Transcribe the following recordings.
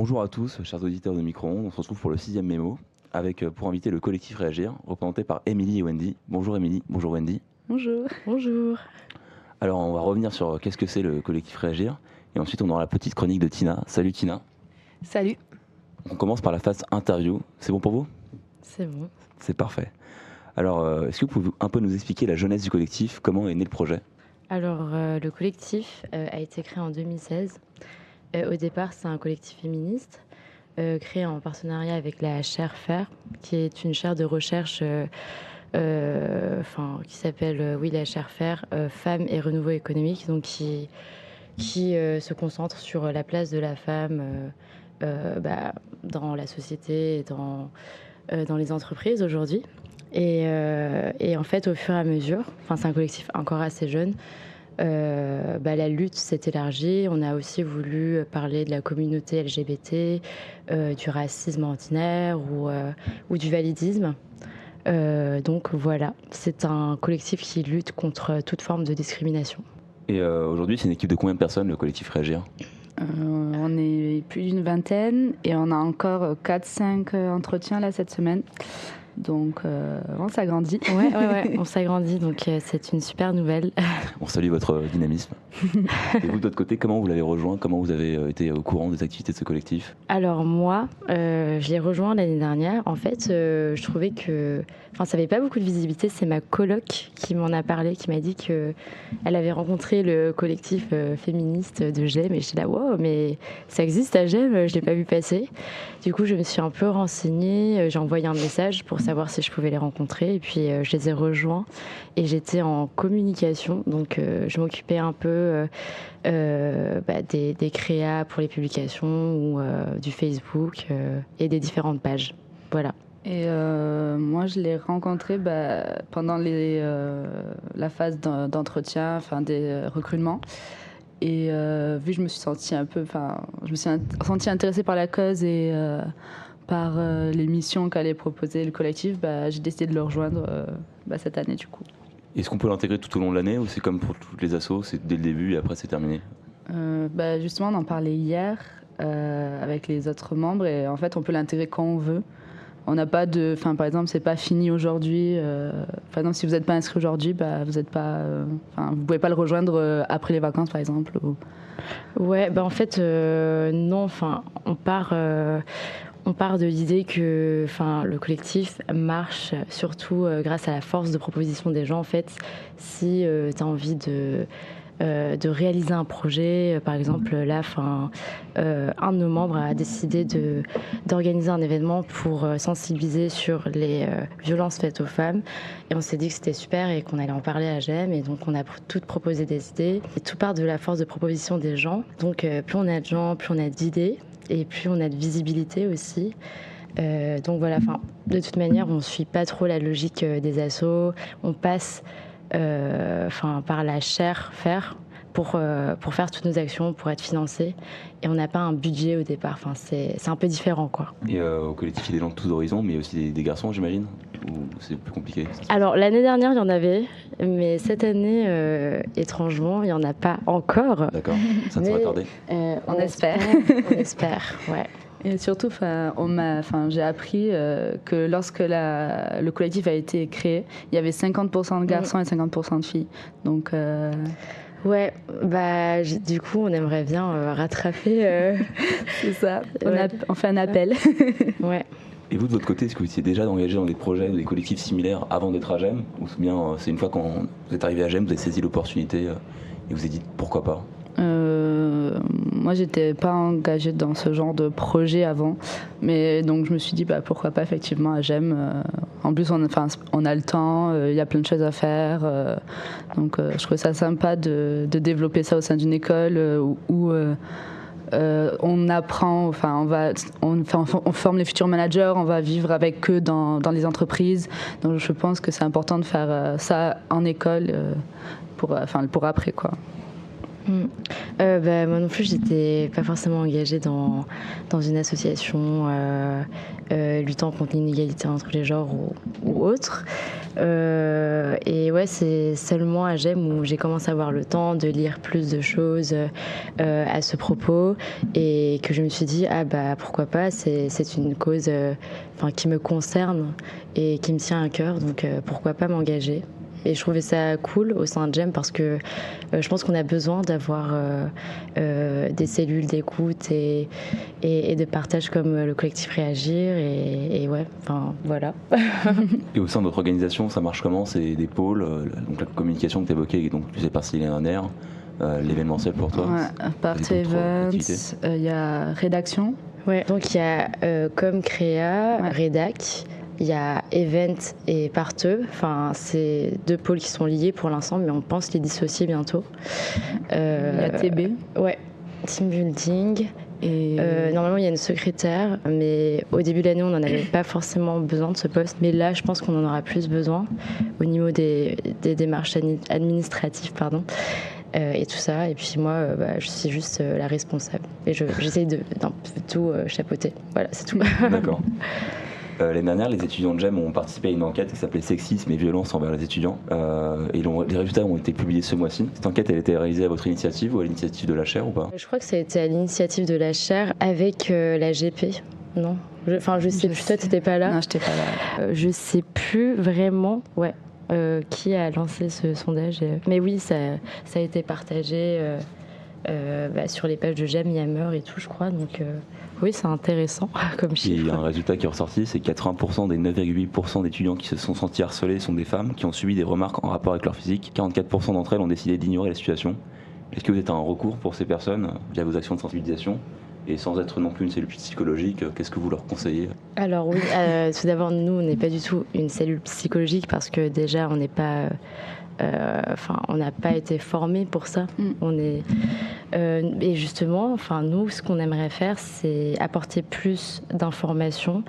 Bonjour à tous, chers auditeurs de Micro-ondes. On se retrouve pour le sixième mémo avec pour inviter le collectif Réagir, représenté par Émilie et Wendy. Bonjour Émilie, bonjour Wendy. Bonjour. Bonjour. Alors on va revenir sur qu'est-ce que c'est le collectif Réagir et ensuite on aura la petite chronique de Tina. Salut Tina. Salut. On commence par la phase interview. C'est bon pour vous? C'est bon. C'est parfait. Alors est-ce que vous pouvez un peu nous expliquer la jeunesse du collectif? Comment est né le projet? Alors le collectif a été créé en 2016 euh, au départ, c'est un collectif féministe euh, créé en partenariat avec la chaire FAIR, qui est une chaire de recherche euh, qui s'appelle oui, la chaire FAIR, Femmes et Renouveau économique, donc qui, qui se concentre sur la place de la femme bah, dans la société et dans, dans les entreprises aujourd'hui. Et, et, en fait, au fur et à mesure, c'est un collectif encore assez jeune, euh, bah, la lutte s'est élargie. On a aussi voulu parler de la communauté LGBT, euh, du racisme ordinaire ou, euh, ou du validisme. donc voilà, c'est un collectif qui lutte contre toute forme de discrimination. Et aujourd'hui, c'est une équipe de combien de personnes, le collectif Réagir? On est plus d'une vingtaine et on a encore 4-5 entretiens là cette semaine. Donc, euh, on s'agrandit. Ouais, ouais, ouais, on s'agrandit. Donc, euh, c'est une super nouvelle. On salue votre dynamisme. Et vous, de votre côté, comment vous l'avez rejoint? Comment vous avez euh, été au courant des activités de ce collectif? Alors, moi, je l'ai rejoint l'année dernière. En fait, je trouvais que. Enfin, ça n'avait pas beaucoup de visibilité. C'est ma coloc qui m'en a parlé, qui m'a dit qu'elle avait rencontré le collectif féministe de GEM. Et j'étais là, wow, mais ça existe à GEM, je ne l'ai pas vu passer. Du coup, je me suis un peu renseignée. J'ai envoyé un message pour savoir si je pouvais les rencontrer. Et puis euh, je les ai rejoints et j'étais en communication. Donc euh, je m'occupais un peu euh, bah, des, créas pour les publications ou du Facebook et des différentes pages. Voilà. Et moi, je l'ai rencontré bah, pendant la phase d'entretien, enfin des recrutements. Et vu que je me suis sentie un peu, enfin, je me suis sentie intéressée par la cause et par euh, les missions qu'allait proposer le collectif, bah, j'ai décidé de le rejoindre euh, cette année du coup. Est-ce qu'on peut l'intégrer tout au long de l'année ou c'est comme pour toutes les assos, c'est dès le début et après c'est terminé? Euh, bah, Justement, on en parlait hier avec les autres membres et en fait on peut l'intégrer quand on veut. On n'a pas de, enfin par exemple c'est pas fini aujourd'hui. par exemple si vous n'êtes pas inscrit aujourd'hui, bah, vous êtes pas, enfin vous pouvez pas le rejoindre après les vacances par exemple. Ouais, bah en fait non, enfin on part on part de l'idée que enfin, le collectif marche surtout euh, grâce à la force de proposition des gens. En fait, si euh, tu as envie de, euh, de réaliser un projet, par exemple, là, fin, un de nos membres a décidé d'organiser un événement pour sensibiliser sur les violences faites aux femmes. Et on s'est dit que c'était super et qu'on allait en parler à GEM. Et donc, on a toutes proposé des idées. Et tout part de la force de proposition des gens. Donc, plus on a de gens, plus on a d'idées et puis on a de visibilité aussi. Euh, donc voilà, de toute manière, on ne suit pas trop la logique euh, des assos. On passe euh, par la chair faire pour, pour faire toutes nos actions, pour être financé. Et on n'a pas un budget au départ. Enfin, c'est un peu différent. Quoi. Et au collectif, il y a des gens de tous horizons, mais aussi des, garçons, j'imagine Ou c'est plus compliqué? Alors, l'année dernière, il y en avait. Mais cette année, étrangement, il n'y en a pas encore. D'accord, ça ne sera tardé. on, espère. on espère, ouais. Et surtout, j'ai appris euh, que lorsque la, le collectif a été créé, il y avait 50% de garçons et 50% de filles. Donc, euh, Ouais, bah du coup, on aimerait bien euh, rattraper. C'est ça. On, fait un appel. ouais. Et vous, de votre côté, est-ce que vous étiez déjà engagé dans des projets, des collectifs similaires avant d'être à GEM Ou bien c'est une fois quand vous êtes arrivé à GEM, vous avez saisi l'opportunité et vous avez dit pourquoi pas? Euh, moi, j'étais pas engagée dans ce genre de projet avant, mais donc je me suis dit bah, pourquoi pas effectivement à GEM. Euh, en plus, on, enfin, on a le temps, euh, il y a plein de choses à faire, euh, donc je trouvais ça sympa de, développer ça au sein d'une école où, on apprend, enfin, on va, on, on, forme les futurs managers, on va vivre avec eux dans, dans les entreprises. Donc, je pense que c'est important de faire ça en école pour, enfin, pour après, quoi. Hmm. bah, moi non plus, j'étais pas forcément engagée dans, dans une association luttant contre l'inégalité entre les genres ou, ou autre. Euh, et ouais, c'est seulement à GEM où j'ai commencé à avoir le temps de lire plus de choses euh, à ce propos et que je me suis dit, ah bah pourquoi pas, c'est une cause euh, qui me concerne et qui me tient à cœur, donc pourquoi pas m'engager. Et je trouvais ça cool au sein de GEM parce que euh, je pense qu'on a besoin d'avoir euh, euh, des cellules d'écoute et, et, de partage comme le collectif Réagir. Et, ouais, enfin voilà. et au sein de votre organisation, ça marche comment? C'est des pôles, donc la communication que tu évoquais, donc tu sais pas s'il y a un air. l'événementiel pour toi ouais, Party Events, il y a rédaction. Ouais, donc il y a comme créa, rédac, il y a Event et Parteux. Enfin, c'est deux pôles qui sont liés pour l'instant, mais on pense les dissocier bientôt. Euh, il y a TB. Ouais, Team Building. Et euh, normalement, il y a une secrétaire, mais au début de l'année, on n'en avait pas forcément besoin de ce poste. Mais là, je pense qu'on en aura plus besoin au niveau des, démarches administratives. Pardon. Euh, et tout ça. Et puis moi, bah, je suis juste la responsable. Et j'essaye de, tout chapeauter. Voilà, c'est tout. D'accord. Euh, l'année dernière, les étudiants de GEM ont participé à une enquête qui s'appelait Sexisme et violence envers les étudiants. Euh, et les résultats ont été publiés ce mois-ci. Cette enquête, elle a été réalisée à votre initiative ou à l'initiative de la chaire ou pas? Je crois que ça a été à l'initiative de la chaire avec euh, la GP. Non? Enfin, je, sais plus. Toi, tu n'étais pas là? Non, je n'étais pas là. je sais plus vraiment. Ouais. qui a lancé ce sondage. Mais oui, ça, ça a été partagé bah, sur les pages de GEM, Yammer et tout, je crois. Donc, oui, c'est intéressant comme chiffre. Il y a un résultat qui est ressorti, c'est 80% des 9,8% d'étudiants qui se sont sentis harcelés sont des femmes qui ont subi des remarques en rapport avec leur physique. 44% d'entre elles ont décidé d'ignorer la situation. Est-ce que vous êtes un recours pour ces personnes via vos actions de sensibilisation? Et sans être non plus une cellule psychologique, qu'est-ce que vous leur conseillez? Alors oui, euh, tout d'abord, nous, on n'est pas du tout une cellule psychologique parce que déjà, on n'est pas euh, enfin, on n'a pas été formé pour ça. Mm. On est euh, et justement, enfin nous, ce qu'on aimerait faire, c'est apporter plus d'informations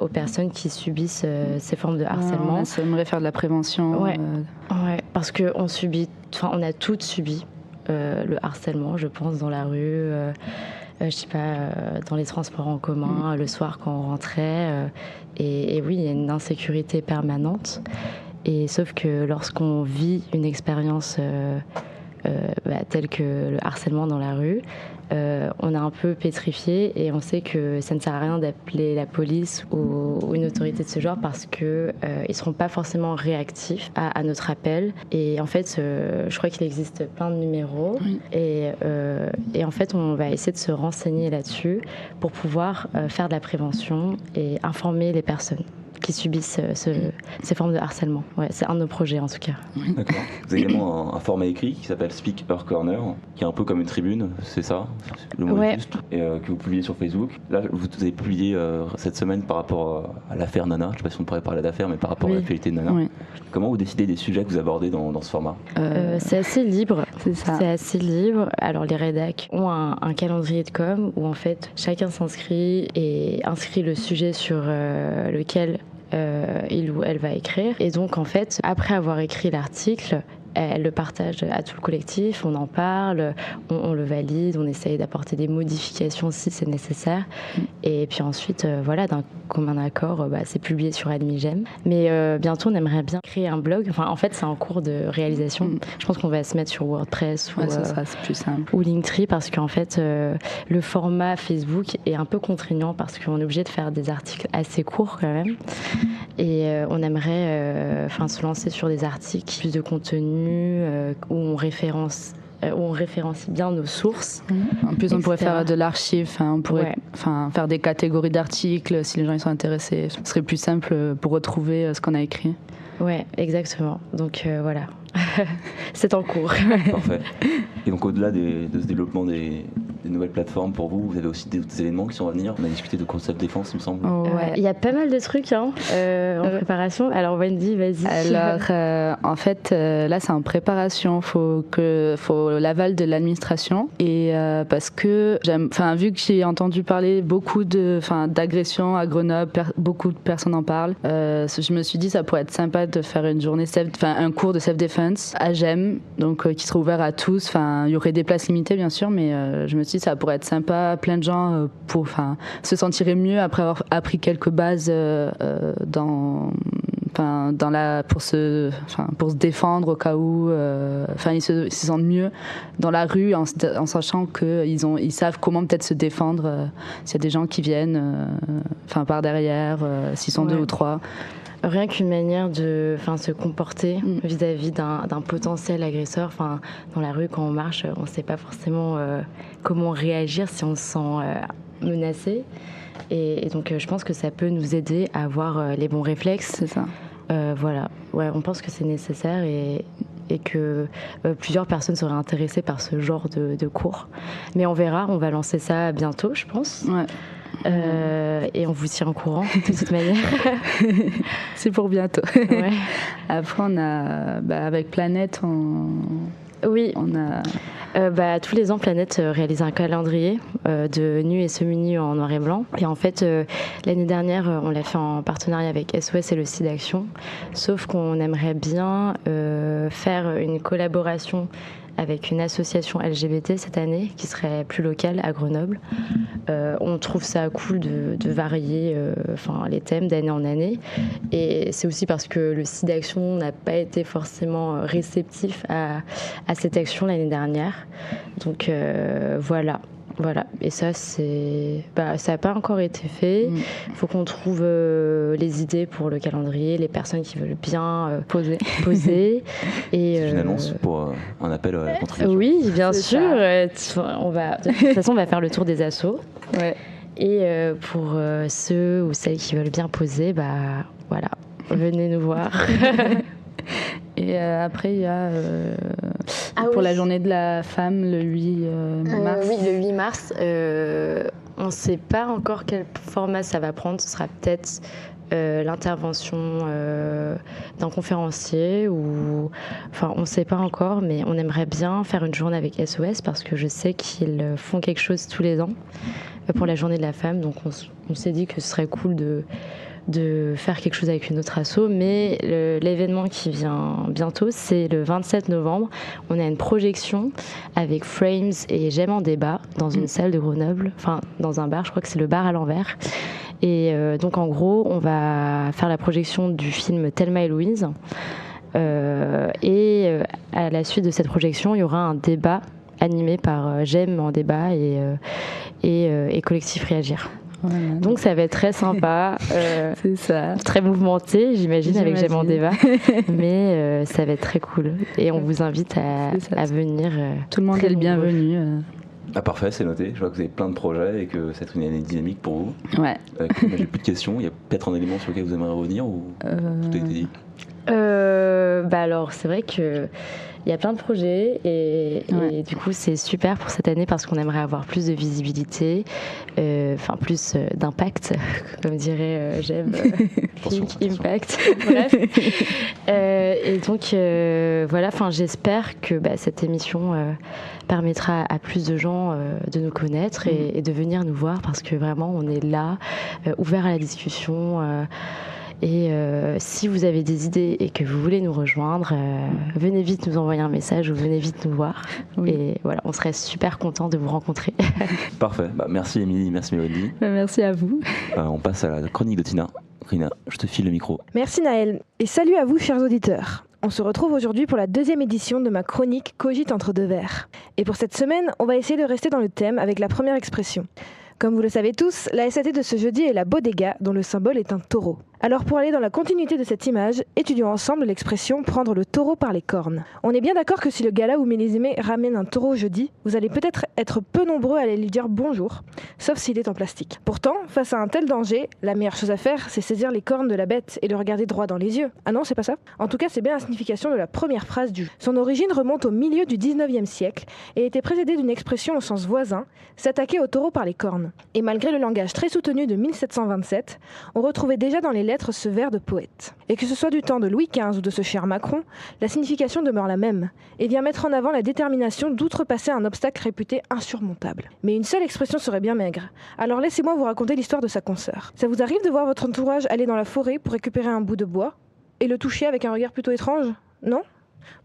aux personnes qui subissent euh, ces formes de harcèlement. on aimerait faire de la prévention. Ouais, ouais parce que on subit, enfin, on a toutes subi le harcèlement, je pense, dans la rue. je sais pas, dans les transports en commun, mm. le soir quand on rentrait. Et, et, oui, il y a une insécurité permanente. Et sauf que lorsqu'on vit une expérience euh, euh, bah, telle que le harcèlement dans la rue, euh, on est un peu pétrifié et on sait que ça ne sert à rien d'appeler la police ou, une autorité de ce genre parce qu'ils ne seront pas forcément réactifs à, notre appel. Et en fait, je crois qu'il existe plein de numéros. Et, et, en fait, on va essayer de se renseigner là-dessus pour pouvoir faire de la prévention et informer les personnes qui subissent euh, ces formes de harcèlement. Ouais, c'est un de nos projets en tout cas. D'accord. Vous avez également un, format écrit qui s'appelle Speak Her Corner, qui est un peu comme une tribune, c'est ça? Le mot ouais. juste, et euh, que vous publiez sur Facebook. Là, vous avez publié euh, cette semaine par rapport à l'affaire Nana. Je ne sais pas si on pourrait parler d'affaire, mais par rapport à l'actualité de Nana. Comment vous décidez des sujets que vous abordez dans, ce format? C'est assez libre. C'est ça. C'est assez libre. Alors les rédacs ont un, un, calendrier de com où en fait chacun s'inscrit et inscrit le sujet sur lequel il ou elle va écrire. Et donc, en fait, après avoir écrit l'article, elle le partage à tout le collectif, on en parle, on, le valide, on essaye d'apporter des modifications si c'est nécessaire. Et puis ensuite, euh, voilà, d'un commun accord, euh, bah, c'est publié sur Admigem. Mais euh, bientôt, on aimerait bien créer un blog. Enfin, en fait, c'est en cours de réalisation. Mm. Je pense qu'on va se mettre sur WordPress ou, plus simple. ou Linktree parce qu'en fait, le format Facebook est un peu contraignant parce qu'on est obligé de faire des articles assez courts quand même. Et on aimerait enfin se lancer sur des articles, plus de contenu euh, où on référence euh, où on référencie bien nos sources. En plus, on pourrait faire de l'archive, on pourrait enfin, faire des catégories d'articles si les gens ils sont intéressés. Ce serait plus simple pour retrouver euh, ce qu'on a écrit. Ouais, exactement. Donc voilà, c'est en cours. Parfait. Et donc au-delà de ce développement des, des nouvelles plateformes pour vous Vous avez aussi des, événements qui sont à venir On a discuté de concept défense, il me semble. Ouais. Il y a pas mal de trucs hein, en préparation. Alors Wendy, vas-y. Alors en fait, là c'est en préparation. Faut que faut l'aval de l'administration et parce que enfin vu que j'ai entendu parler beaucoup de, enfin d'agressions à Grenoble, beaucoup de personnes en parlent. je me suis dit ça pourrait être sympa de faire une journée, enfin un cours de self defense à GEM, donc qui sera ouvert à tous. Enfin, il y aurait des places limitées bien sûr, mais euh, je me ça pourrait être sympa. Plein de gens euh, pour, enfin, se sentiraient mieux après avoir appris quelques bases euh, dans Enfin, dans la, pour, se, enfin, pour se défendre au cas où. enfin, ils, se, sentent mieux dans la rue en, en sachant qu'ils ont, ils savent comment peut-être se défendre s'il y a des gens qui viennent enfin, par derrière, s'ils sont deux ou trois rien qu'une manière de se comporter mm. vis-à-vis d'un potentiel agresseur. Enfin, dans la rue, quand on marche, on ne sait pas forcément euh, comment réagir si on se sent euh, menacé. Et, donc, euh, je pense que ça peut nous aider à avoir les bons réflexes. C'est ça. voilà. Ouais, on pense que c'est nécessaire et, et que plusieurs personnes seraient intéressées par ce genre de, de, cours. Mais on verra, on va lancer ça bientôt, je pense. Ouais. Euh, et on vous tient au courant de toute manière. C'est pour bientôt. Après, on a, bah, avec Planète, on, oui. on a. Euh, bah, tous les ans, Planète euh, réalise un calendrier de nu et semi-nu en noir et blanc. Et en fait, l'année dernière, on l'a fait en partenariat avec SOS et le site d'action. Sauf qu'on aimerait bien faire une collaboration avec une association LGBT cette année qui serait plus locale à Grenoble. Euh, on trouve ça cool de, varier euh, enfin, les thèmes d'année en année. Et c'est aussi parce que le site d'action n'a pas été forcément réceptif à, à cette action l'année dernière. Donc euh, voilà. Voilà, et ça, c'est, bah, ça n'a pas encore été fait. Il mm. faut qu'on trouve euh, les idées pour le calendrier, les personnes qui veulent bien euh, poser. poser. et, une euh, annonce pour un appel à la contribution. Oui, bien sûr. on va, de toute façon, on va faire le tour des assos. Ouais. Et pour ceux ou celles qui veulent bien poser, bah voilà, venez nous voir. Et euh, après, il y a euh, ah pour la journée de la femme, le 8 euh, mars. oui, le 8 mars. on ne sait pas encore quel format ça va prendre. Ce sera peut-être l'intervention d'un conférencier ou enfin on ne sait pas encore mais on aimerait bien faire une journée avec SOS parce que je sais qu'ils font quelque chose tous les ans pour la journée de la femme donc on s'est dit que ce serait cool de de faire quelque chose avec une autre asso, mais l'événement qui vient bientôt, c'est le 27 novembre. On a une projection avec Frames et J'aime en débat dans une mm. salle de Grenoble, enfin dans un bar, je crois que c'est le bar à l'envers. Et euh, donc en gros, on va faire la projection du film Thelma et Louise. Euh, et euh, à la suite de cette projection, il y aura un débat animé par J'aime en débat et, et Collectif Réagir. Donc ça va être très sympa, euh, c'est ça, très mouvementé, j'imagine avec J'aime en débat, mais euh, ça va être très cool. Et on vous invite à, venir. Euh, Tout le monde est le bienvenu. Ah parfait, c'est noté. Je vois que vous avez plein de projets et que c'est une année dynamique pour vous. Ouais. J'ai plus de questions. Il y a peut-être un élément sur lequel vous aimeriez revenir ou tout a été dit bah alors c'est vrai que il y a plein de projets et, du coup c'est super pour cette année parce qu'on aimerait avoir plus de visibilité, euh, enfin plus euh, d'impact, comme dirait euh, j'aime Impact. Bref. et donc voilà, enfin j'espère que bah, cette émission permettra à plus de gens de nous connaître et, mm. et, de venir nous voir parce que vraiment on est là, ouvert à la discussion. Et euh, si vous avez des idées et que vous voulez nous rejoindre, euh, venez vite nous envoyer un message ou venez vite nous voir. Et voilà, on serait super content de vous rencontrer. Parfait. Bah, merci Émilie, merci Mélodie. Bah, merci à vous. Euh, on passe à la chronique de Tina. Rina, je te file le micro. Merci Naël. Et salut à vous, chers auditeurs. On se retrouve aujourd'hui pour la deuxième édition de ma chronique Cogite entre deux verres. Et pour cette semaine, on va essayer de rester dans le thème avec la première expression. Comme vous le savez tous, la SAT de ce jeudi est la bodega, dont le symbole est un taureau. Alors pour aller dans la continuité de cette image, étudions ensemble l'expression prendre le taureau par les cornes. On est bien d'accord que si le gala ou Mélisimé ramène un taureau jeudi, vous allez peut-être être peu nombreux à aller lui dire bonjour, sauf s'il est en plastique. Pourtant, face à un tel danger, la meilleure chose à faire, c'est saisir les cornes de la bête et le regarder droit dans les yeux. Ah non, c'est pas ça En tout cas, c'est bien la signification de la première phrase du jeu. Son origine remonte au milieu du 19e siècle et était précédée d'une expression au sens voisin, s'attaquer au taureau par les cornes. Et malgré le langage très soutenu de 1727, on retrouvait déjà dans les ce vers de poète. Et que ce soit du temps de Louis XV ou de ce cher Macron, la signification demeure la même et vient mettre en avant la détermination d'outrepasser un obstacle réputé insurmontable. Mais une seule expression serait bien maigre. Alors laissez-moi vous raconter l'histoire de sa consoeur. Ça vous arrive de voir votre entourage aller dans la forêt pour récupérer un bout de bois et le toucher avec un regard plutôt étrange? Non?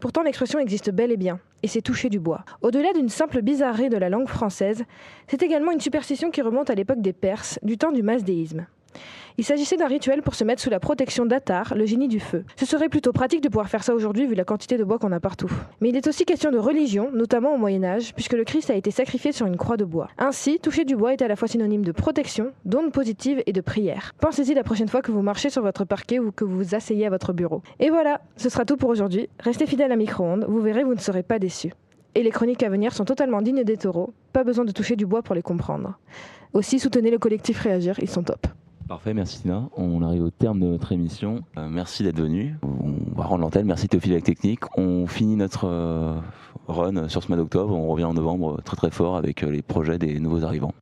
Pourtant, l'expression existe bel et bien, et c'est toucher du bois. Au-delà d'une simple bizarrerie de la langue française, c'est également une superstition qui remonte à l'époque des Perses, du temps du masdéisme. Il s'agissait d'un rituel pour se mettre sous la protection d'Atar, le génie du feu. Ce serait plutôt pratique de pouvoir faire ça aujourd'hui vu la quantité de bois qu'on a partout. Mais il est aussi question de religion, notamment au Moyen Âge, puisque le Christ a été sacrifié sur une croix de bois. Ainsi, toucher du bois est à la fois synonyme de protection, d'onde positive et de prière. Pensez-y la prochaine fois que vous marchez sur votre parquet ou que vous vous asseyez à votre bureau. Et voilà, ce sera tout pour aujourd'hui. Restez fidèles à Micro-ondes, vous verrez, vous ne serez pas déçus. Et les chroniques à venir sont totalement dignes des taureaux, pas besoin de toucher du bois pour les comprendre. Aussi, soutenez le collectif Réagir, ils sont top. Parfait, merci Tina. On arrive au terme de notre émission. Euh, merci d'être venu. On va rendre l'antenne. Merci Théophile avec Technique. On finit notre euh, run sur ce mois d'octobre. On revient en novembre très très fort avec euh, les projets des nouveaux arrivants.